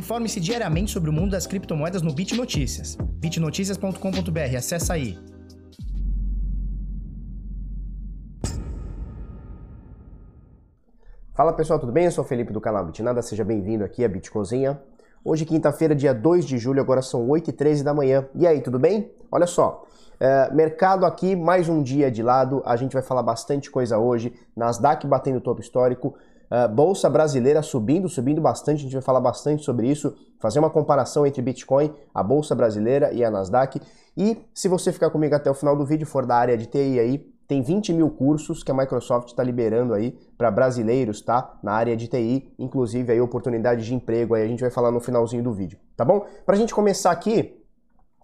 Informe-se diariamente sobre o mundo das criptomoedas no Bit Notícias. bitnoticias.com.br, acessa aí. Fala pessoal, tudo bem? Eu sou o Felipe do canal Bitnada, seja bem-vindo aqui à Bitcozinha. Hoje, quinta-feira, dia 2 de julho, agora são 8h13 da manhã. E aí, tudo bem? Olha só, é, mercado aqui, mais um dia de lado, a gente vai falar bastante coisa hoje. Nasdaq batendo topo histórico, Uh, Bolsa brasileira subindo, subindo bastante, a gente vai falar bastante sobre isso, fazer uma comparação entre Bitcoin, a Bolsa brasileira e a Nasdaq. E se você ficar comigo até o final do vídeo, for da área de TI aí, tem 20 mil cursos que a Microsoft está liberando aí para brasileiros, tá? Na área de TI, inclusive aí oportunidade de emprego, aí a gente vai falar no finalzinho do vídeo, tá bom? Para a gente começar aqui,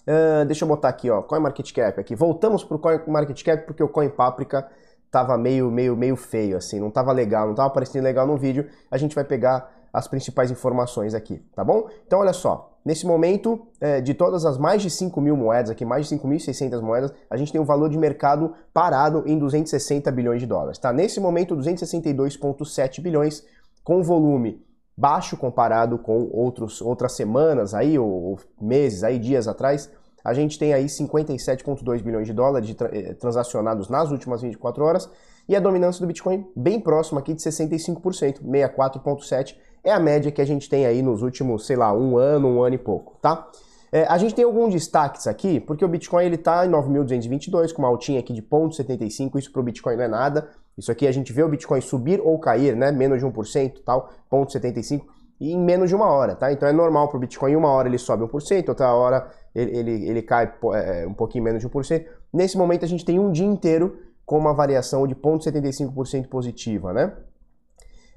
uh, deixa eu botar aqui, ó, CoinMarketCap aqui. Voltamos para o CoinMarketCap porque o CoinPaprika tava meio, meio, meio feio, assim, não tava legal, não tava parecendo legal no vídeo, a gente vai pegar as principais informações aqui, tá bom? Então, olha só, nesse momento, é, de todas as mais de 5 mil moedas aqui, mais de 5.600 moedas, a gente tem um valor de mercado parado em 260 bilhões de dólares, tá? Nesse momento, 262,7 bilhões, com volume baixo comparado com outros, outras semanas aí, ou, ou meses aí, dias atrás, a gente tem aí 57,2 bilhões de dólares de tra eh, transacionados nas últimas 24 horas e a dominância do Bitcoin bem próxima aqui de 65%, 64,7% é a média que a gente tem aí nos últimos, sei lá, um ano, um ano e pouco, tá? É, a gente tem alguns destaques aqui, porque o Bitcoin ele está em 9.222, com uma altinha aqui de 0,75, isso para o Bitcoin não é nada. Isso aqui a gente vê o Bitcoin subir ou cair, né? Menos de 1%, tal, 0,75 e em menos de uma hora, tá? Então é normal para o Bitcoin, uma hora ele sobe 1%, outra hora ele, ele, ele cai é, um pouquinho menos de 1%. Nesse momento a gente tem um dia inteiro com uma variação de 0,75% positiva, né?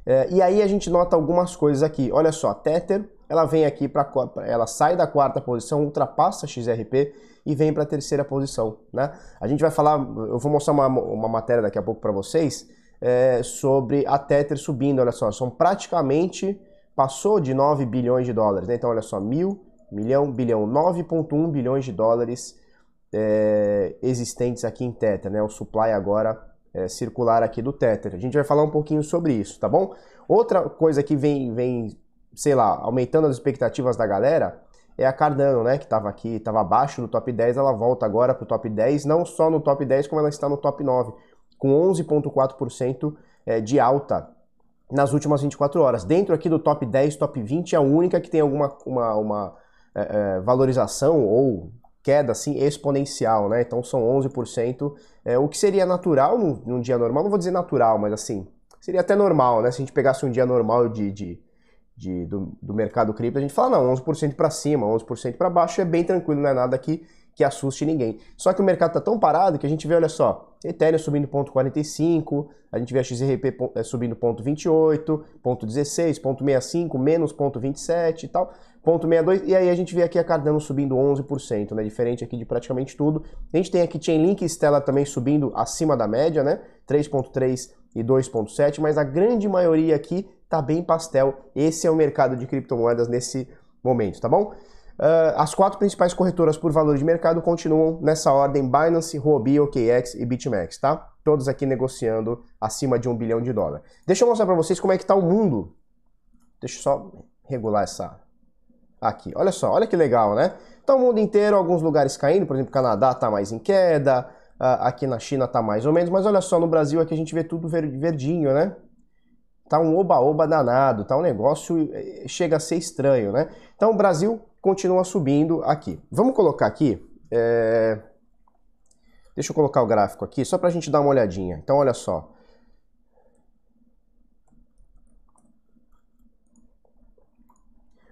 É, e aí a gente nota algumas coisas aqui. Olha só, Tether, ela vem aqui para ela sai da quarta posição, ultrapassa XRP e vem para a terceira posição, né? A gente vai falar, eu vou mostrar uma, uma matéria daqui a pouco para vocês é, sobre a Tether subindo. Olha só, são praticamente passou de 9 bilhões de dólares, né? Então, olha só, mil, milhão, bilhão, 9,1 bilhões de dólares é, existentes aqui em Tether, né? O supply agora é, circular aqui do Tether. A gente vai falar um pouquinho sobre isso, tá bom? Outra coisa que vem, vem, sei lá, aumentando as expectativas da galera é a Cardano, né? Que estava aqui, estava abaixo do top 10, ela volta agora para o top 10, não só no top 10, como ela está no top 9, com 11,4% é, de alta nas últimas 24 horas. Dentro aqui do top 10, top 20, é a única que tem alguma uma, uma é, é, valorização ou queda assim exponencial, né? Então são 11%, é, o que seria natural num, num, dia normal, não vou dizer natural, mas assim, seria até normal, né? Se a gente pegasse um dia normal de, de, de do, do, mercado cripto, a gente fala, não, 11% para cima, 11% para baixo é bem tranquilo, não é nada que que assuste ninguém. Só que o mercado está tão parado que a gente vê, olha só, Ethereum subindo ponto 45, a gente vê a XRP eh, subindo ponto 28, ponto 16, ponto 65, menos ponto 27 e tal, ponto 62, e aí a gente vê aqui a Cardano subindo 11%, né, diferente aqui de praticamente tudo. A gente tem aqui Chainlink e Stella também subindo acima da média, né, 3.3 e 2.7, mas a grande maioria aqui tá bem pastel. Esse é o mercado de criptomoedas nesse momento, tá bom? Uh, as quatro principais corretoras por valor de mercado continuam nessa ordem: Binance, Huobi, OKX e BitMEX, tá? Todos aqui negociando acima de um bilhão de dólares. Deixa eu mostrar para vocês como é que está o mundo. Deixa eu só regular essa aqui. Olha só, olha que legal, né? Então o mundo inteiro, alguns lugares caindo, por exemplo, Canadá está mais em queda, uh, aqui na China está mais ou menos, mas olha só, no Brasil aqui a gente vê tudo verdinho, né? Tá um oba-oba danado, tá um negócio eh, chega a ser estranho, né? Então o Brasil continua subindo aqui. Vamos colocar aqui, é... deixa eu colocar o gráfico aqui, só para a gente dar uma olhadinha. Então, olha só.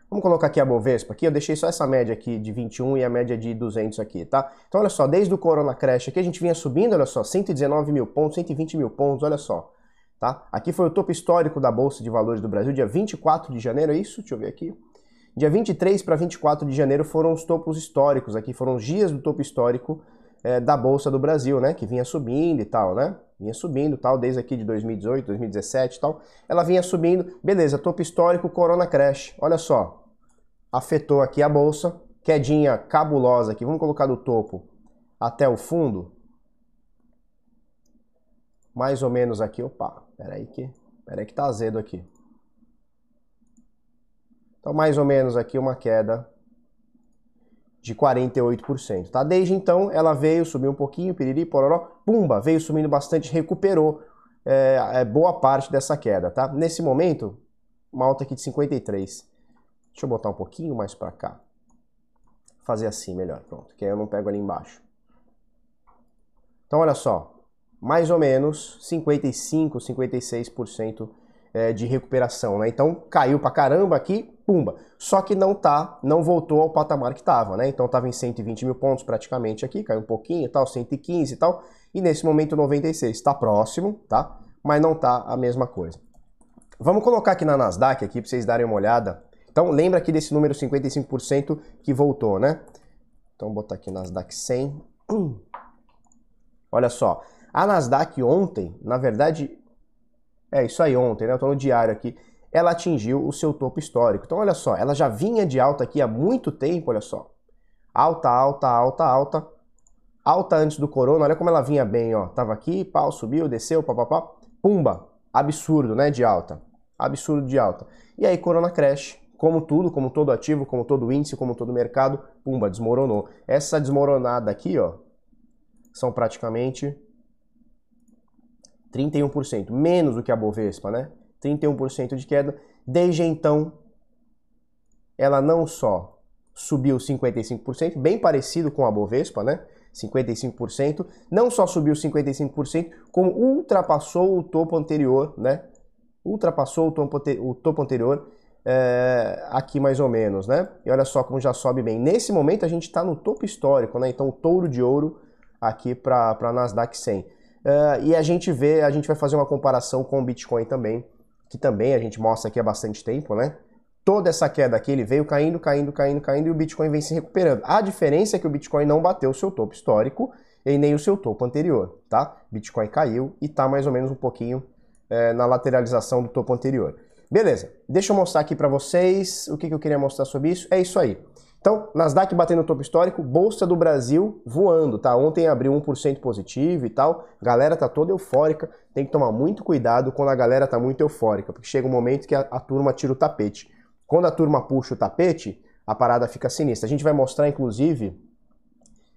Vamos colocar aqui a Bovespa aqui, eu deixei só essa média aqui de 21 e a média de 200 aqui, tá? Então olha só, desde o Corona Crash aqui a gente vinha subindo, olha só, 119 mil pontos, 120 mil pontos, olha só, tá? Aqui foi o topo histórico da Bolsa de Valores do Brasil, dia 24 de janeiro, é isso? Deixa eu ver aqui. Dia 23 para 24 de janeiro foram os topos históricos aqui, foram os dias do topo histórico é, da Bolsa do Brasil, né? Que vinha subindo e tal, né? Vinha subindo tal, desde aqui de 2018, 2017 e tal. Ela vinha subindo, beleza, topo histórico, Corona Crash. Olha só, afetou aqui a Bolsa, quedinha cabulosa aqui. Vamos colocar do topo até o fundo. Mais ou menos aqui, opa, peraí que, peraí que tá azedo aqui. Então, mais ou menos aqui uma queda de 48%, tá? Desde então, ela veio, subiu um pouquinho, piriri, pororó, pumba, veio subindo bastante, recuperou é, boa parte dessa queda, tá? Nesse momento, uma alta aqui de 53. Deixa eu botar um pouquinho mais para cá. Fazer assim melhor, pronto, que aí eu não pego ali embaixo. Então, olha só, mais ou menos 55, 56% é, de recuperação, né? Então caiu pra caramba aqui, pumba. Só que não tá, não voltou ao patamar que tava, né? Então tava em 120 mil pontos praticamente aqui, caiu um pouquinho e tal, 115 e tal. E nesse momento 96, está próximo, tá? Mas não tá a mesma coisa. Vamos colocar aqui na Nasdaq aqui para vocês darem uma olhada. Então lembra aqui desse número 55% que voltou, né? Então botar aqui Nasdaq 100. Olha só, a Nasdaq ontem, na verdade, é isso aí ontem, né? Eu tô no diário aqui. Ela atingiu o seu topo histórico. Então, olha só, ela já vinha de alta aqui há muito tempo, olha só. Alta, alta, alta, alta. Alta antes do corona, olha como ela vinha bem, ó. Tava aqui, pau, subiu, desceu, papapá. Pumba! Absurdo, né? De alta. Absurdo de alta. E aí, corona crash, como tudo, como todo ativo, como todo índice, como todo mercado, pumba, desmoronou. Essa desmoronada aqui, ó, são praticamente 31%, menos do que a Bovespa, né? 31% de queda. Desde então, ela não só subiu 55%, bem parecido com a Bovespa, né? 55%, não só subiu 55%, como ultrapassou o topo anterior, né? Ultrapassou o topo, o topo anterior é, aqui mais ou menos, né? E olha só como já sobe bem. Nesse momento a gente está no topo histórico, né? Então o touro de ouro aqui para a Nasdaq 100. Uh, e a gente vê, a gente vai fazer uma comparação com o Bitcoin também, que também a gente mostra aqui há bastante tempo, né? Toda essa queda aqui, ele veio caindo, caindo, caindo, caindo e o Bitcoin vem se recuperando. A diferença é que o Bitcoin não bateu o seu topo histórico e nem o seu topo anterior, tá? Bitcoin caiu e tá mais ou menos um pouquinho é, na lateralização do topo anterior. Beleza, deixa eu mostrar aqui para vocês o que, que eu queria mostrar sobre isso. É isso aí. Então, Nasdaq batendo o topo histórico, Bolsa do Brasil voando, tá? Ontem abriu 1% positivo e tal. Galera tá toda eufórica. Tem que tomar muito cuidado quando a galera tá muito eufórica, porque chega um momento que a, a turma tira o tapete. Quando a turma puxa o tapete, a parada fica sinistra. A gente vai mostrar, inclusive,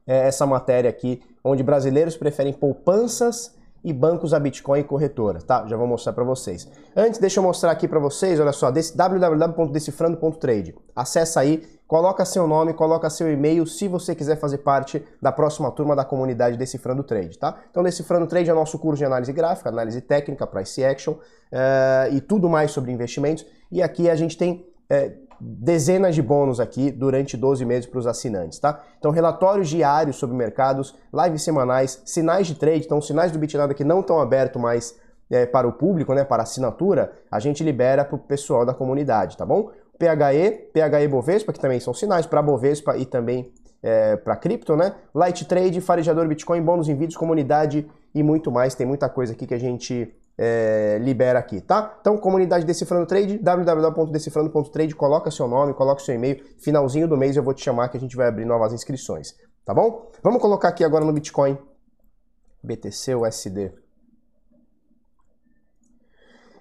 é, essa matéria aqui, onde brasileiros preferem poupanças e bancos a Bitcoin e corretora, tá? Já vou mostrar para vocês. Antes, deixa eu mostrar aqui para vocês, olha só, www.decifrando.trade. Acessa aí, coloca seu nome, coloca seu e-mail se você quiser fazer parte da próxima turma da comunidade Decifrando Trade, tá? Então, Decifrando Trade é nosso curso de análise gráfica, análise técnica, price action uh, e tudo mais sobre investimentos. E aqui a gente tem uh, dezenas de bônus aqui durante 12 meses para os assinantes, tá? Então, relatórios diários sobre mercados, lives semanais, sinais de trade, então sinais do Bitnada que não estão abertos mais é, para o público, né, para assinatura, a gente libera para o pessoal da comunidade, tá bom? PHE, PHE Bovespa, que também são sinais para Bovespa e também é, para cripto, né? Light Trade, Farejador Bitcoin, bônus em vídeos, comunidade e muito mais. Tem muita coisa aqui que a gente é, libera aqui, tá? Então, comunidade Decifrando Trade, www.decifrando.trade, coloca seu nome, coloca seu e-mail, finalzinho do mês eu vou te chamar que a gente vai abrir novas inscrições, tá bom? Vamos colocar aqui agora no Bitcoin, BTC, USD.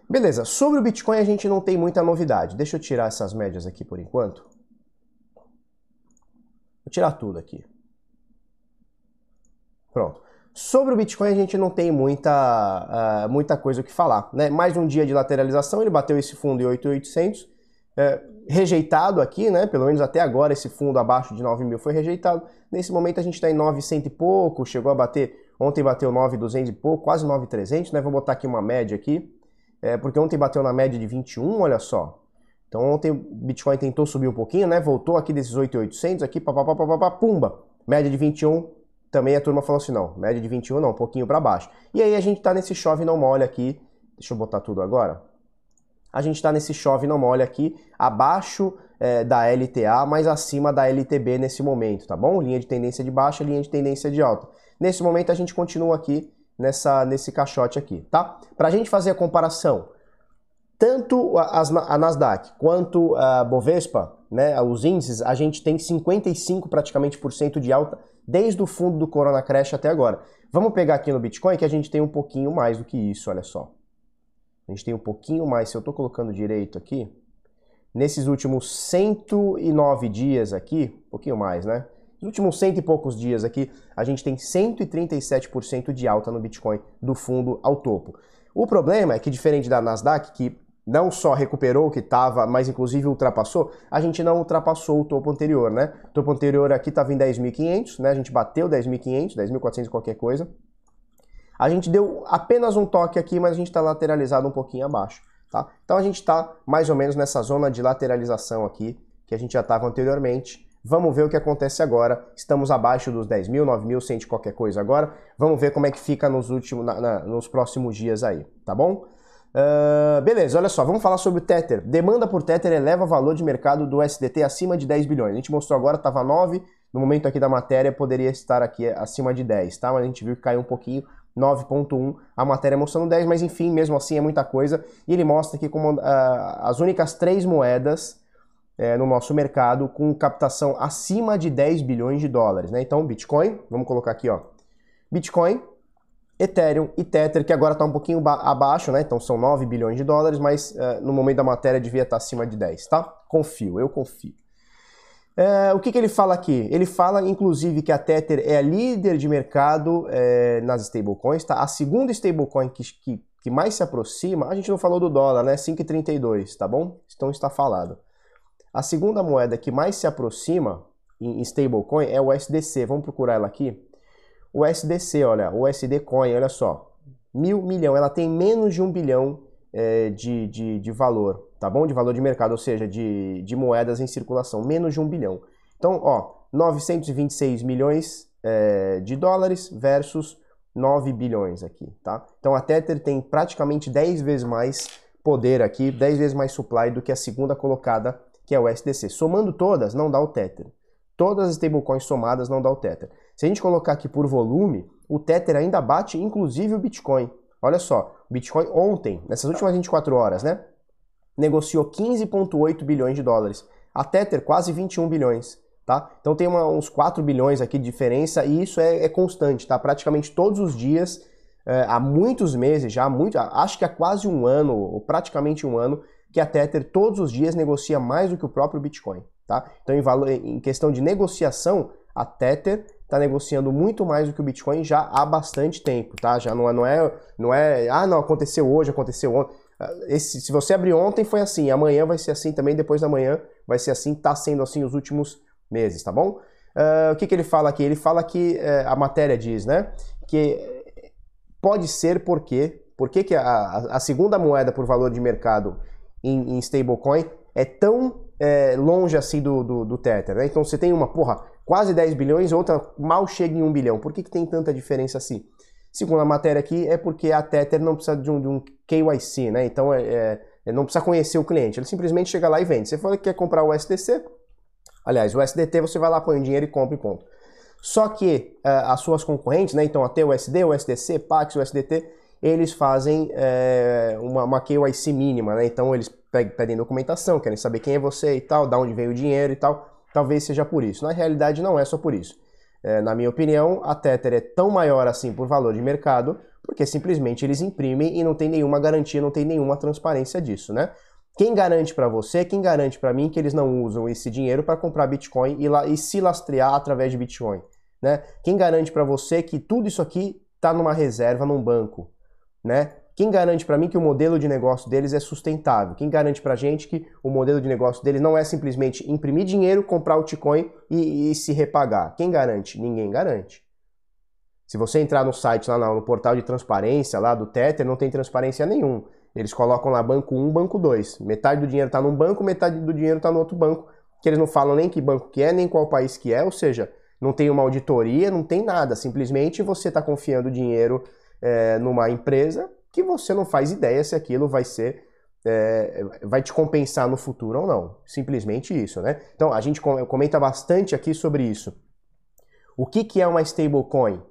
Beleza, sobre o Bitcoin a gente não tem muita novidade. Deixa eu tirar essas médias aqui por enquanto. Vou tirar tudo aqui. Pronto. Sobre o Bitcoin a gente não tem muita, uh, muita coisa o que falar. Né? Mais um dia de lateralização, ele bateu esse fundo em 8.800, é, rejeitado aqui, né? pelo menos até agora esse fundo abaixo de 9 mil foi rejeitado. Nesse momento a gente está em 900 e pouco, chegou a bater, ontem bateu 9.200 e pouco, quase 9.300, né? vou botar aqui uma média aqui, é, porque ontem bateu na média de 21, olha só. Então ontem o Bitcoin tentou subir um pouquinho, né? voltou aqui desses 8.800 aqui, papapá, pumba, média de 21, também a turma falou assim, não, média de 21 não, um pouquinho para baixo. E aí a gente tá nesse chove não molha aqui, deixa eu botar tudo agora. A gente tá nesse chove não molha aqui, abaixo é, da LTA, mas acima da LTB nesse momento, tá bom? Linha de tendência de baixa, linha de tendência de alta. Nesse momento a gente continua aqui nessa, nesse caixote aqui, tá? Pra gente fazer a comparação, tanto a, a Nasdaq quanto a Bovespa, né, os índices, a gente tem 55 praticamente por cento de alta desde o fundo do Corona Crash até agora. Vamos pegar aqui no Bitcoin que a gente tem um pouquinho mais do que isso, olha só. A gente tem um pouquinho mais, se eu estou colocando direito aqui, nesses últimos 109 dias aqui, um pouquinho mais, né? Nos últimos cento e poucos dias aqui, a gente tem 137% de alta no Bitcoin do fundo ao topo. O problema é que, diferente da Nasdaq, que não só recuperou o que estava, mas inclusive ultrapassou, a gente não ultrapassou o topo anterior, né? O topo anterior aqui estava em 10.500, né? A gente bateu 10.500, 10.400 qualquer coisa. A gente deu apenas um toque aqui, mas a gente está lateralizado um pouquinho abaixo, tá? Então a gente está mais ou menos nessa zona de lateralização aqui, que a gente já estava anteriormente. Vamos ver o que acontece agora. Estamos abaixo dos 10 mil, 9 mil, de qualquer coisa agora. Vamos ver como é que fica nos últimos, na, na, nos próximos dias aí, tá bom? Uh, beleza, olha só, vamos falar sobre o Tether. Demanda por Tether eleva o valor de mercado do SDT acima de 10 bilhões. A gente mostrou agora, estava 9, no momento aqui da matéria poderia estar aqui acima de 10, tá? Mas a gente viu que caiu um pouquinho, 9.1, a matéria mostrando 10, mas enfim, mesmo assim é muita coisa. E ele mostra aqui como uh, as únicas três moedas uh, no nosso mercado com captação acima de 10 bilhões de dólares, né? Então, Bitcoin, vamos colocar aqui, ó. Bitcoin, Ethereum e Tether, que agora está um pouquinho abaixo, né? Então são 9 bilhões de dólares, mas uh, no momento da matéria devia estar tá acima de 10, tá? Confio, eu confio. Uh, o que, que, ele fala aqui? Ele fala, inclusive, que a Tether é a líder de mercado uh, nas stablecoins, tá? A segunda stablecoin que, que, que, mais se aproxima, a gente não falou do dólar, né? 5,32, tá bom? Então está falado. A segunda moeda que mais se aproxima em stablecoin é o USDC. Vamos procurar ela aqui. O SDC, olha, o USD Coin, olha só, mil milhão, ela tem menos de um bilhão é, de, de, de, valor, tá bom? De valor de mercado, ou seja, de, de moedas em circulação, menos de um bilhão. Então, ó, 926 milhões é, de dólares versus 9 bilhões aqui, tá? Então a Tether tem praticamente 10 vezes mais poder aqui, 10 vezes mais supply do que a segunda colocada, que é o SDC. Somando todas, não dá o Tether. Todas as stablecoins somadas não dá o Tether. Se a gente colocar aqui por volume, o Tether ainda bate inclusive o Bitcoin. Olha só, o Bitcoin ontem, nessas últimas 24 horas, né, negociou 15,8 bilhões de dólares. A Tether quase 21 bilhões. Tá? Então tem uma, uns 4 bilhões aqui de diferença e isso é, é constante, tá? Praticamente todos os dias, é, há muitos meses já, muito, acho que há quase um ano, ou praticamente um ano, que a Tether todos os dias negocia mais do que o próprio Bitcoin. Tá? Então, em, em questão de negociação, a Tether está negociando muito mais do que o Bitcoin já há bastante tempo, tá? Já não é, não é, não é, ah, não, aconteceu hoje, aconteceu ontem. Esse, se você abrir ontem, foi assim, amanhã vai ser assim também, depois da manhã vai ser assim, está sendo assim os últimos meses, tá bom? Uh, o que, que ele fala aqui? Ele fala que uh, a matéria diz, né, que pode ser porque, porque que a, a segunda moeda por valor de mercado em, em stablecoin é tão é, longe assim do, do, do Tether, né? Então você tem uma, porra, quase 10 bilhões, outra mal chega em 1 bilhão. Por que, que tem tanta diferença assim? Segundo a matéria aqui, é porque a Tether não precisa de um, de um KYC, né? Então é, é, é, não precisa conhecer o cliente, ele simplesmente chega lá e vende. Você fala que quer comprar o SDC, aliás, o SDT você vai lá, põe o dinheiro e compra e ponto. Só que uh, as suas concorrentes, né? Então até o USD, o SDC, Pax, o SDT, eles fazem é, uma, uma KYC mínima, né? Então eles pedem documentação, querem saber quem é você e tal, da onde veio o dinheiro e tal. Talvez seja por isso. Na realidade, não é só por isso. É, na minha opinião, a Tether é tão maior assim por valor de mercado, porque simplesmente eles imprimem e não tem nenhuma garantia, não tem nenhuma transparência disso, né? Quem garante para você, quem garante para mim que eles não usam esse dinheiro para comprar Bitcoin e, e se lastrear através de Bitcoin, né? Quem garante para você que tudo isso aqui está numa reserva num banco, né? Quem garante para mim que o modelo de negócio deles é sustentável? Quem garante para a gente que o modelo de negócio deles não é simplesmente imprimir dinheiro, comprar o Bitcoin e, e, se repagar? Quem garante? Ninguém garante. Se você entrar no site lá no portal de transparência lá do Tether, não tem transparência nenhum. Eles colocam lá banco 1, banco 2. Metade do dinheiro está num banco, metade do dinheiro está no outro banco, que eles não falam nem que banco que é, nem qual país que é, ou seja, não tem uma auditoria, não tem nada. Simplesmente você está confiando dinheiro é, numa empresa que você não faz ideia se aquilo vai ser é, vai te compensar no futuro ou não. Simplesmente isso, né? Então a gente comenta bastante aqui sobre isso. O que, que é uma stablecoin?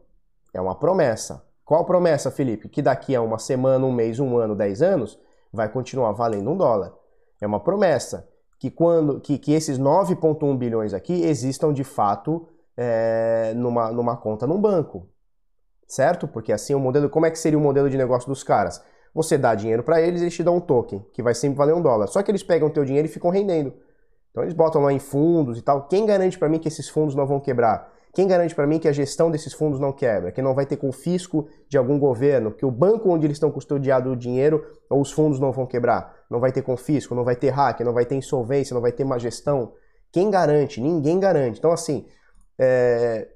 É uma promessa. Qual promessa, Felipe? Que daqui a uma semana, um mês, um ano, dez anos, vai continuar valendo um dólar. É uma promessa que quando que, que esses 9,1 bilhões aqui existam de fato é, numa, numa conta num banco certo? Porque assim o modelo, como é que seria o modelo de negócio dos caras? Você dá dinheiro para eles, eles te dão um token, que vai sempre valer um dólar. Só que eles pegam teu dinheiro e ficam rendendo. Então eles botam lá em fundos e tal. Quem garante para mim que esses fundos não vão quebrar? Quem garante para mim que a gestão desses fundos não quebra? Que não vai ter confisco de algum governo? Que o banco onde eles estão custodiado o dinheiro ou os fundos não vão quebrar? Não vai ter confisco, não vai ter hack, não vai ter insolvência, não vai ter má gestão? Quem garante? Ninguém garante. Então, assim, é...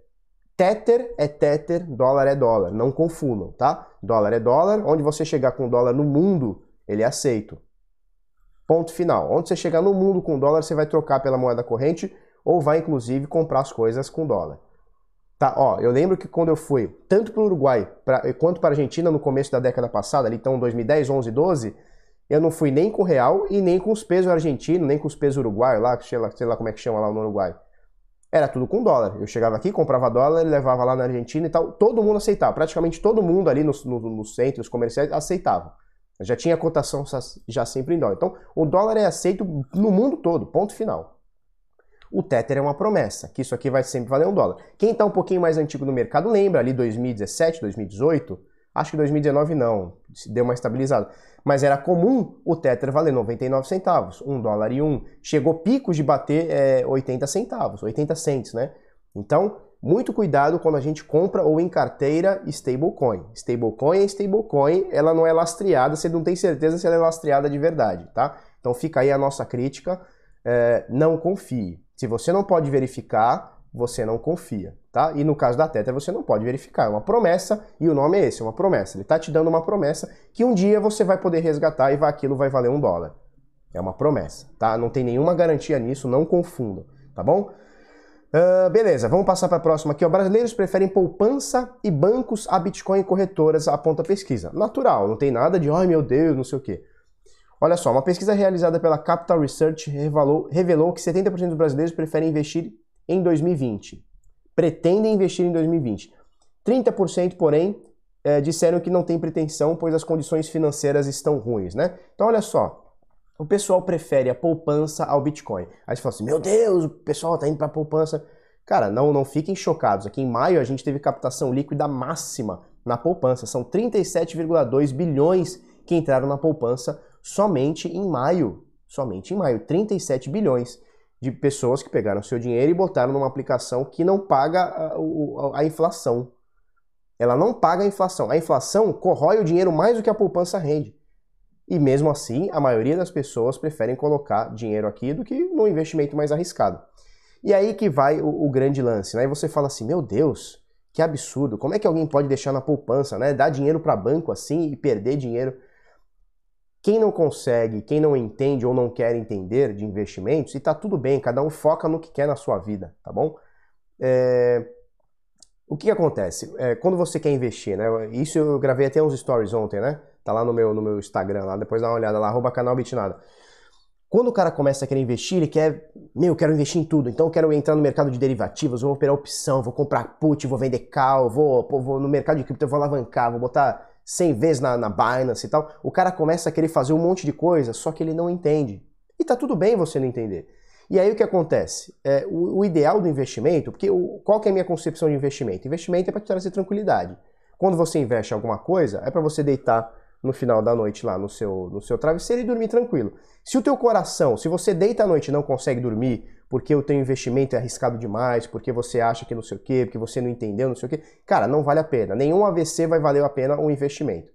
Tether é Tether, dólar é dólar. Não confundam, tá? Dólar é dólar. Onde você chegar com dólar no mundo, ele é aceito. Ponto final. Onde você chegar no mundo com dólar, você vai trocar pela moeda corrente ou vai inclusive comprar as coisas com dólar. Tá, ó, eu lembro que quando eu fui tanto para o Uruguai pra, quanto para a Argentina no começo da década passada, ali então 2010, 11, 12, eu não fui nem com real e nem com os pesos argentinos, nem com os pesos uruguaios lá, sei lá, sei lá como é que chama lá no Uruguai. Era tudo com dólar. Eu chegava aqui, comprava dólar, levava lá na Argentina e tal. Todo mundo aceitava. Praticamente todo mundo ali nos no, no centros comerciais aceitava. Já tinha cotação já sempre em dólar. Então, o dólar é aceito no mundo todo, ponto final. O Tether é uma promessa, que isso aqui vai sempre valer um dólar. Quem está um pouquinho mais antigo no mercado lembra ali 2017, 2018, acho que 2019 não, deu uma estabilizada. Mas era comum o Tether valer 99 centavos, 1 dólar e 1. Chegou picos de bater é, 80 centavos, 80 cents, né? Então, muito cuidado quando a gente compra ou em carteira stablecoin. Stablecoin é stablecoin, ela não é lastreada, você não tem certeza se ela é lastreada de verdade, tá? Então fica aí a nossa crítica, é, não confie. Se você não pode verificar, você não confia, tá? E no caso da Tether você não pode verificar, é uma promessa e o nome é esse, é uma promessa. Ele está te dando uma promessa que um dia você vai poder resgatar e vai, aquilo vai valer um dólar. É uma promessa, tá? Não tem nenhuma garantia nisso, não confunda, tá bom? Uh, beleza, vamos passar para a próxima aqui. Ó. Brasileiros preferem poupança e bancos a Bitcoin e corretoras, aponta pesquisa. Natural, não tem nada de, ai meu Deus, não sei o quê. Olha só, uma pesquisa realizada pela Capital Research revelou, revelou que 70% dos brasileiros preferem investir em 2020. Pretendem investir em 2020. 30%, porém, é, disseram que não tem pretensão, pois as condições financeiras estão ruins, né? Então, olha só, o pessoal prefere a poupança ao Bitcoin. Aí você fala assim, meu Deus, o pessoal tá indo para poupança. Cara, não, não fiquem chocados. Aqui em maio a gente teve captação líquida máxima na poupança. São 37,2 bilhões que entraram na poupança somente em maio. Somente em maio, 37 bilhões de pessoas que pegaram seu dinheiro e botaram numa aplicação que não paga a, a, inflação. Ela não paga a inflação. A inflação corrói o dinheiro mais do que a poupança rende. E mesmo assim, a maioria das pessoas preferem colocar dinheiro aqui do que no investimento mais arriscado. E aí que vai o, o grande lance, né? E você fala assim, meu Deus, que absurdo, como é que alguém pode deixar na poupança, né? Dar dinheiro para banco assim e perder dinheiro quem não consegue, quem não entende ou não quer entender de investimentos, e tá tudo bem, cada um foca no que quer na sua vida, tá bom? É... O que, acontece? É, quando você quer investir, né? Isso eu gravei até uns stories ontem, né? Tá lá no meu, no meu Instagram, lá, depois dá uma olhada lá, arroba canal Bitnada. Quando o cara começa a querer investir, ele quer, meu, eu quero investir em tudo, então eu quero entrar no mercado de derivativos, vou operar opção, vou comprar put, vou vender call, vou, vou no mercado de cripto, eu vou alavancar, vou botar 100 vezes na, na Binance e tal, o cara começa a querer fazer um monte de coisa, só que ele não entende. E tá tudo bem você não entender. E aí o que acontece? É, o, o ideal do investimento, porque o, qual que é a minha concepção de investimento? Investimento é para te trazer tranquilidade. Quando você investe em alguma coisa, é para você deitar no final da noite lá no seu, no seu travesseiro e dormir tranquilo. Se o teu coração, se você deita à noite e não consegue dormir, porque o teu investimento é arriscado demais, porque você acha que não sei o quê, porque você não entendeu, não sei o quê. Cara, não vale a pena. Nenhum AVC vai valer a pena um investimento.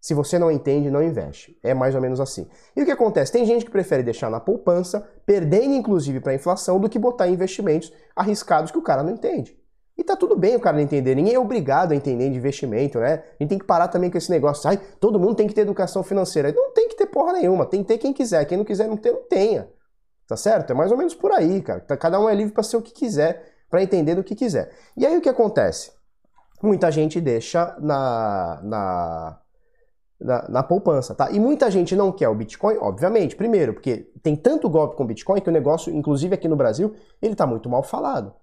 Se você não entende, não investe. É mais ou menos assim. E o que acontece? Tem gente que prefere deixar na poupança, perdendo inclusive para a inflação, do que botar em investimentos arriscados que o cara não entende. E tá tudo bem o cara não entender. Ninguém é obrigado a entender de investimento, né? A gente tem que parar também com esse negócio. Ai, todo mundo tem que ter educação financeira. Não tem que ter porra nenhuma. Tem que ter quem quiser. Quem não quiser não ter, não tenha. Tá certo? É mais ou menos por aí, cara. Tá, cada um é livre para ser o que quiser, para entender do que quiser. E aí o que acontece? Muita gente deixa na, na, na, na, poupança, tá? E muita gente não quer o Bitcoin, obviamente. Primeiro, porque tem tanto golpe com Bitcoin que o negócio, inclusive aqui no Brasil, ele tá muito mal falado.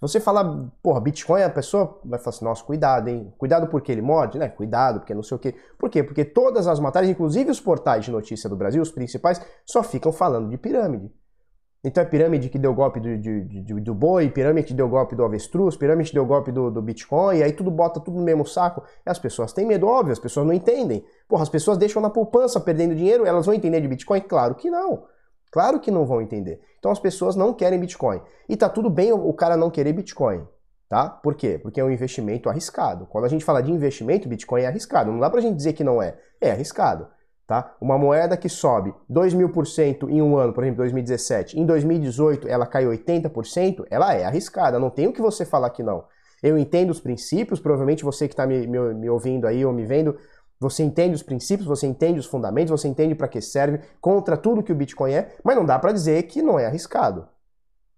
Se você falar, porra, Bitcoin, a pessoa vai falar assim, nossa, cuidado, hein? Cuidado porque ele morde, né? Cuidado porque não sei o quê. Por quê? Porque todas as matérias, inclusive os portais de notícia do Brasil, os principais, só ficam falando de pirâmide. Então é pirâmide que deu golpe do, do, do, do boi, pirâmide que deu golpe do avestruz, pirâmide que deu golpe do, do Bitcoin, e aí tudo bota tudo no mesmo saco. E as pessoas têm medo, óbvio, as pessoas não entendem. Porra, as pessoas deixam na poupança perdendo dinheiro, elas vão entender de Bitcoin? Claro que não. Claro que não vão entender. Então as pessoas não querem Bitcoin. E tá tudo bem o cara não querer Bitcoin. Tá? Por quê? Porque é um investimento arriscado. Quando a gente fala de investimento, Bitcoin é arriscado. Não dá pra gente dizer que não é. É arriscado. Tá? Uma moeda que sobe 2 mil por cento em um ano, por exemplo, 2017, em 2018 ela cai 80%, ela é arriscada, não tem o que você falar que não. Eu entendo os princípios, provavelmente você que está me, me, me, ouvindo aí ou me vendo, você entende os princípios, você entende os fundamentos, você entende para que serve, contra tudo que o Bitcoin é, mas não dá para dizer que não é arriscado.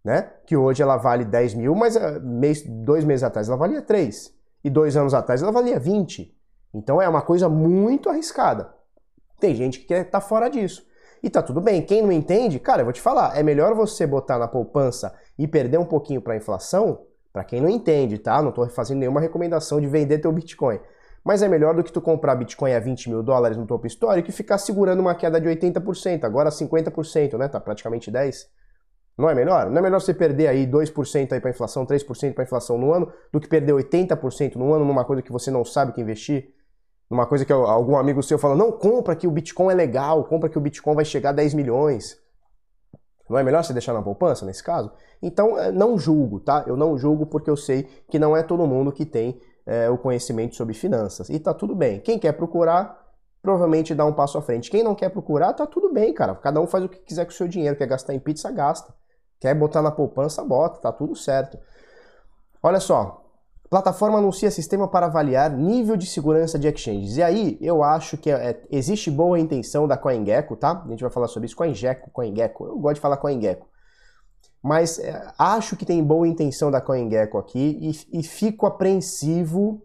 Né? Que hoje ela vale 10 mil, mas uh, mês, dois meses atrás ela valia 3. E dois anos atrás ela valia 20. Então é uma coisa muito arriscada. Tem gente que quer estar tá fora disso. E tá tudo bem. Quem não entende, cara, eu vou te falar, é melhor você botar na poupança e perder um pouquinho para a inflação, para quem não entende, tá? Não estou fazendo nenhuma recomendação de vender teu Bitcoin. Mas é melhor do que tu comprar Bitcoin a 20 mil dólares no topo histórico e ficar segurando uma queda de 80%, agora 50%, né? Tá praticamente 10%. Não é melhor? Não é melhor você perder aí 2% aí para inflação, 3% para inflação no ano, do que perder 80% no ano numa coisa que você não sabe que investir? Uma coisa que algum amigo seu fala, não, compra que o Bitcoin é legal, compra que o Bitcoin vai chegar a 10 milhões. Não é melhor você deixar na poupança nesse caso? Então, eh, não julgo, tá? Eu não julgo porque eu sei que não é todo mundo que tem é, o conhecimento sobre finanças. E tá tudo bem. Quem quer procurar, provavelmente dá um passo à frente. Quem não quer procurar, tá tudo bem, cara. Cada um faz o que quiser com o seu dinheiro. Quer gastar em pizza, gasta. Quer botar na poupança, bota. Tá tudo certo. Olha só, Plataforma anuncia sistema para avaliar nível de segurança de exchanges. E aí, eu acho que é, existe boa intenção da CoinGecko, tá? A gente vai falar sobre isso. CoinGecko, CoinGecko. Eu gosto de falar CoinGecko. Mas é, acho que tem boa intenção da CoinGecko aqui e, e fico apreensivo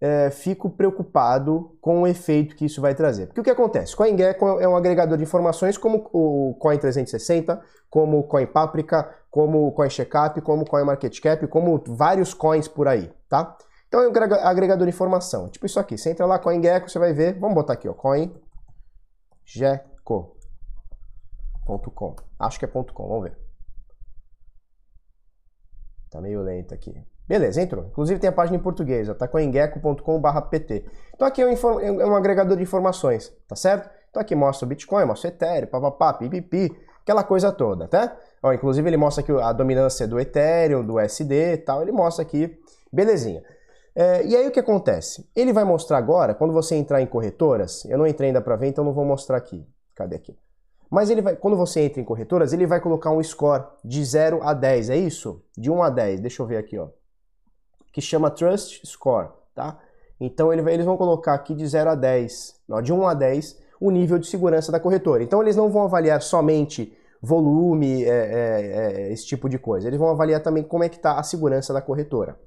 é, fico preocupado com o efeito que isso vai trazer. Porque o que acontece? CoinGecko é um agregador de informações como o Coin360, como o CoinPaprika, como o CoinCheckup, como o CoinMarketCap, como vários coins por aí, tá? Então é um agregador de informação. Tipo isso aqui, você entra lá, CoinGecko, você vai ver, vamos botar aqui, ó, CoinGecko.com. Acho que é .com, vamos ver. Tá meio lento aqui. Beleza, entrou. Inclusive tem a página em português, tá coingeco.com.pt. Então aqui é um, é um, agregador de informações, tá certo? Então aqui mostra o Bitcoin, mostra o Ethereum, papapá, pipipi, aquela coisa toda, tá? Ó, inclusive ele mostra aqui a dominância do Ethereum, do SD e tal, ele mostra aqui, belezinha. É, e aí o que acontece? Ele vai mostrar agora, quando você entrar em corretoras, eu não entrei ainda para ver, então não vou mostrar aqui. Cadê aqui? Mas ele vai, quando você entra em corretoras, ele vai colocar um score de 0 a 10, é isso? De 1 a 10, deixa eu ver aqui, ó que chama Trust Score, tá? Então ele, eles vão colocar aqui de 0 a 10, não, de 1 a 10, o nível de segurança da corretora. Então eles não vão avaliar somente volume, é, é, é, esse tipo de coisa. Eles vão avaliar também como é que está a segurança da corretora.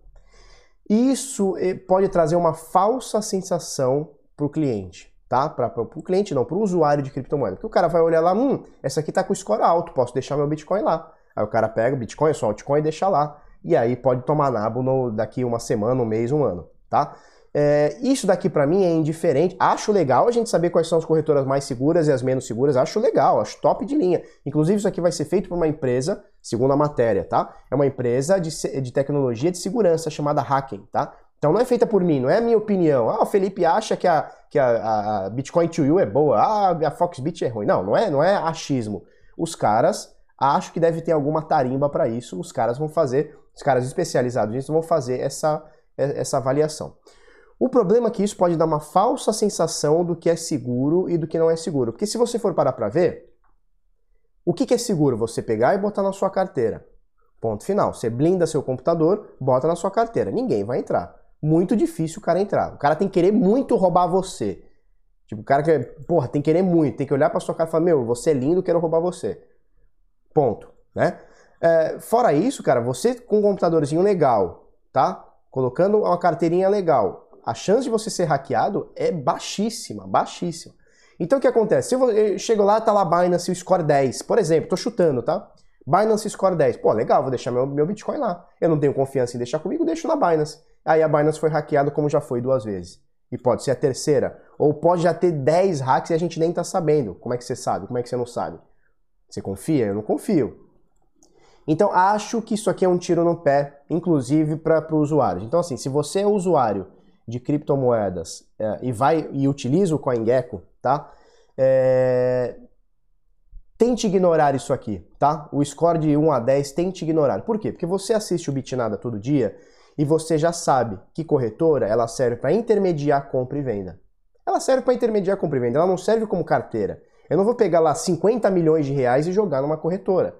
Isso eh, pode trazer uma falsa sensação para o cliente, tá? Para o cliente não, para o usuário de criptomoeda. Porque o cara vai olhar lá, hum, essa aqui está com score alto, posso deixar meu Bitcoin lá. Aí o cara pega o Bitcoin, só altcoin e deixa lá e aí pode tomar nabo no, daqui uma semana, um mês, um ano, tá? É, isso daqui para mim é indiferente. Acho legal a gente saber quais são as corretoras mais seguras e as menos seguras. Acho legal, acho top de linha. Inclusive, isso aqui vai ser feito por uma empresa, segundo a matéria, tá? É uma empresa de, de tecnologia de segurança chamada Hacking, tá? Então não é feita por mim, não é a minha opinião. Ah, o Felipe acha que a, que a, a Bitcoin to You é boa, a Foxbit é ruim. Não, não é, não é achismo. Os caras acho que deve ter alguma tarimba para isso. Os caras vão fazer os caras especializados nisso vão fazer essa, essa avaliação. O problema é que isso pode dar uma falsa sensação do que é seguro e do que não é seguro. Porque se você for parar para ver, o que é seguro? Você pegar e botar na sua carteira. Ponto final. Você blinda seu computador, bota na sua carteira. Ninguém vai entrar. Muito difícil o cara entrar. O cara tem que querer muito roubar você. Tipo, o cara que, porra, tem que querer muito, tem que olhar pra sua cara e falar, meu, você é lindo, quero roubar você. Ponto, né? É, fora isso, cara, você com um computadorzinho legal, tá? Colocando uma carteirinha legal, a chance de você ser hackeado é baixíssima, baixíssima. Então o que acontece? Se eu chego lá, tá lá Binance o score 10, por exemplo, tô chutando, tá? Binance score 10. Pô, legal, vou deixar meu, meu Bitcoin lá. Eu não tenho confiança em deixar comigo, deixo na Binance. Aí a Binance foi hackeada como já foi duas vezes. E pode ser a terceira. Ou pode já ter 10 hacks e a gente nem tá sabendo. Como é que você sabe? Como é que você não sabe? Você confia? Eu não confio. Então acho que isso aqui é um tiro no pé, inclusive para o usuário. Então assim, se você é usuário de criptomoedas é, e vai e utiliza o CoinGecko, tá? É, tente ignorar isso aqui, tá? O score de 1 a 10 tente ignorar. Por quê? Porque você assiste o Bitnada todo dia e você já sabe que corretora ela serve para intermediar compra e venda. Ela serve para intermediar compra e venda, ela não serve como carteira. Eu não vou pegar lá 50 milhões de reais e jogar numa corretora.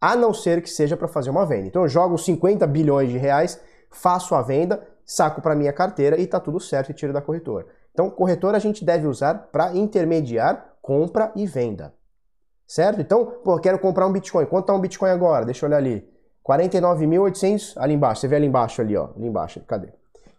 A não ser que seja para fazer uma venda. Então eu jogo 50 bilhões de reais, faço a venda, saco para minha carteira e tá tudo certo e tiro da corretora. Então, corretora a gente deve usar para intermediar compra e venda. Certo? Então, pô, quero comprar um Bitcoin. Quanto está um Bitcoin agora? Deixa eu olhar ali. 49.800 ali embaixo. Você vê ali embaixo ali, ó. Ali embaixo. Cadê?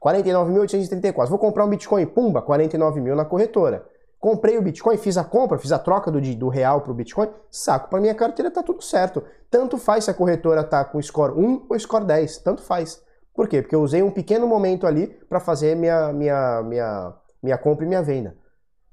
49.834. Vou comprar um Bitcoin. Pumba, 49 mil na corretora. Comprei o Bitcoin, fiz a compra, fiz a troca do, do real para o Bitcoin, saco para minha carteira, tá tudo certo. Tanto faz se a corretora tá com score 1 ou score 10, tanto faz. Por quê? Porque eu usei um pequeno momento ali para fazer minha, minha, minha, minha compra e minha venda.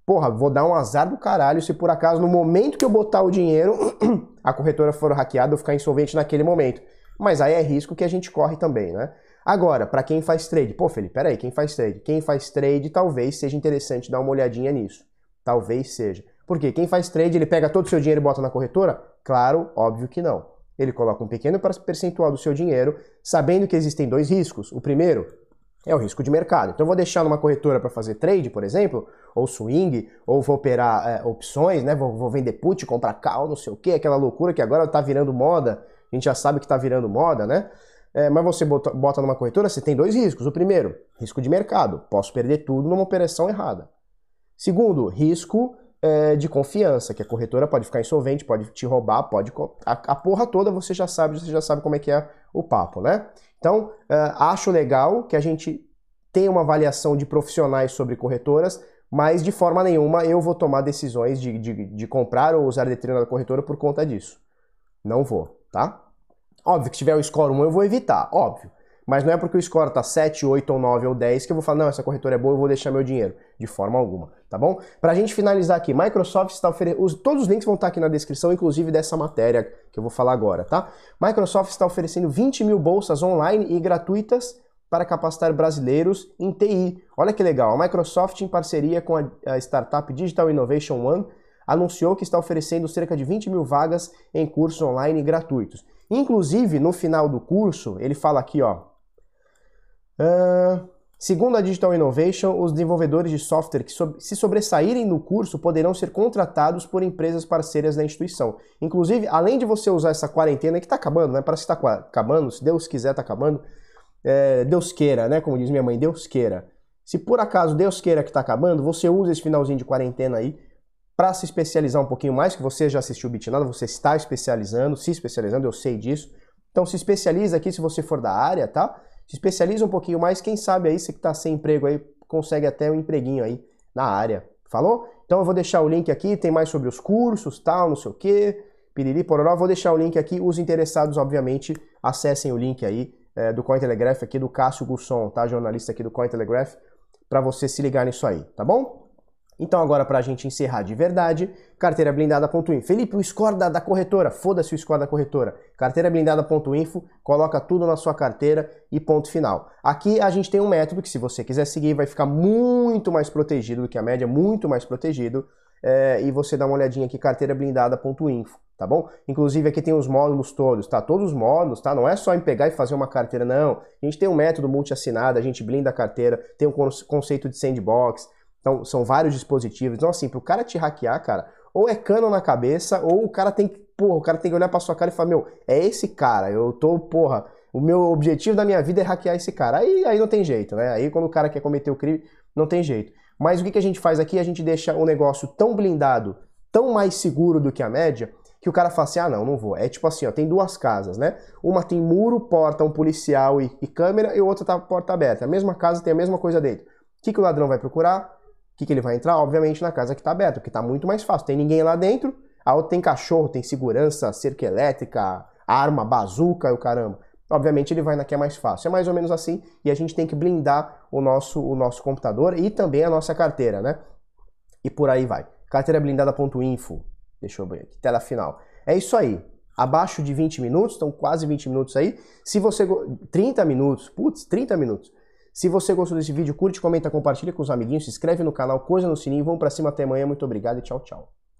Porra, vou dar um azar do caralho se por acaso no momento que eu botar o dinheiro a corretora for hackeada ou ficar insolvente naquele momento. Mas aí é risco que a gente corre também, né? Agora, para quem faz trade, pô, Felipe, peraí, quem faz trade? Quem faz trade talvez seja interessante dar uma olhadinha nisso. Talvez seja. Por quê? Quem faz trade, ele pega todo o seu dinheiro e bota na corretora? Claro, óbvio que não. Ele coloca um pequeno percentual do seu dinheiro, sabendo que existem dois riscos. O primeiro é o risco de mercado. Então eu vou deixar numa corretora para fazer trade, por exemplo, ou swing, ou vou operar é, opções, né? Vou, vou, vender put, comprar call, não sei o que, aquela loucura que agora está virando moda. A gente já sabe que está virando moda, né? É, mas você bota, bota numa corretora, você tem dois riscos. O primeiro, risco de mercado. Posso perder tudo numa operação errada. Segundo, risco é, de confiança, que a corretora pode ficar insolvente, pode te roubar, pode. A, a porra toda você já sabe, você já sabe como é que é o papo, né? Então, uh, acho legal que a gente tenha uma avaliação de profissionais sobre corretoras, mas de forma nenhuma eu vou tomar decisões de, de, de comprar ou usar determinada corretora por conta disso. Não vou, tá? Óbvio que se tiver o score 1 eu vou evitar, óbvio. Mas não é porque o score tá 7, 8 ou 9 ou 10 que eu vou falar, não, essa corretora é boa, eu vou deixar meu dinheiro. De forma alguma, tá bom? Pra gente finalizar aqui, Microsoft está oferecendo. Todos os links vão estar aqui na descrição, inclusive dessa matéria que eu vou falar agora, tá? Microsoft está oferecendo 20 mil bolsas online e gratuitas para capacitar brasileiros em TI. Olha que legal, a Microsoft, em parceria com a startup Digital Innovation One, anunciou que está oferecendo cerca de 20 mil vagas em cursos online gratuitos. Inclusive, no final do curso, ele fala aqui, ó, Uh, segundo a Digital Innovation, os desenvolvedores de software que so se sobressaírem no curso poderão ser contratados por empresas parceiras da instituição. Inclusive, além de você usar essa quarentena que está acabando, né? Parece que está acabando, se Deus quiser está acabando. É, Deus queira, né? Como diz minha mãe, Deus queira. Se por acaso Deus queira que está acabando, você usa esse finalzinho de quarentena aí para se especializar um pouquinho mais, que você já assistiu Bitnada, você está especializando, se especializando, eu sei disso. Então se especializa aqui se você for da área, tá? se especializa um pouquinho mais, quem sabe aí você que está sem emprego aí consegue até um empreguinho aí na área. Falou? Então eu vou deixar o link aqui, tem mais sobre os cursos, tal, não sei o que, piriri, pororó. Vou deixar o link aqui, os interessados, obviamente, acessem o link aí é, do Cointelegraph aqui do Cássio Gusson, tá? Jornalista aqui do Cointelegraph, para você se ligar nisso aí, tá bom? Então agora para a gente encerrar de verdade, carteira blindada.info. Felipe, o score da, da corretora, foda-se o score da corretora. Carteira blindada.info, coloca tudo na sua carteira e ponto final. Aqui a gente tem um método que se você quiser seguir vai ficar muito mais protegido do que a média, muito mais protegido. É, e você dá uma olhadinha aqui, carteira blindada.info, tá bom? Inclusive aqui tem os módulos todos, tá? Todos os módulos, tá? Não é só em pegar e fazer uma carteira, não. A gente tem um método multi-assinado, a gente blinda a carteira, tem um conceito de sandbox, então, são vários dispositivos. Então, assim, pro cara te hackear, cara, ou é cano na cabeça, ou o cara tem que, porra, o cara tem que olhar pra sua cara e falar, meu, é esse cara, eu tô, porra, o meu objetivo da minha vida é hackear esse cara. Aí, aí não tem jeito, né? Aí quando o cara quer cometer o crime, não tem jeito. Mas o que, que a gente faz aqui? A gente deixa o negócio tão blindado, tão mais seguro do que a média, que o cara fala assim, ah não, não vou. É tipo assim, ó, tem duas casas, né? Uma tem muro, porta, um policial e, e câmera, e outra tá porta aberta. A mesma casa tem a mesma coisa dentro. O que, que o ladrão vai procurar? O que, que ele vai entrar? Obviamente na casa que está aberta, porque está muito mais fácil. Tem ninguém lá dentro, a outra tem cachorro, tem segurança, cerca elétrica, arma, bazuca e o caramba. Obviamente ele vai na que é mais fácil. É mais ou menos assim e a gente tem que blindar o nosso, o nosso computador e também a nossa carteira, né? E por aí vai. Carteira blindada.info. Deixa eu ver aqui, tela final. É isso aí. abaixo de 20 minutos, estão quase 20 minutos aí. Se você 30 minutos, putz, 30 minutos. Se você gostou desse vídeo, curte, comenta, compartilha com os amiguinhos, se inscreve no canal, coisa no sininho, vamos para cima até amanhã. Muito obrigado e tchau, tchau.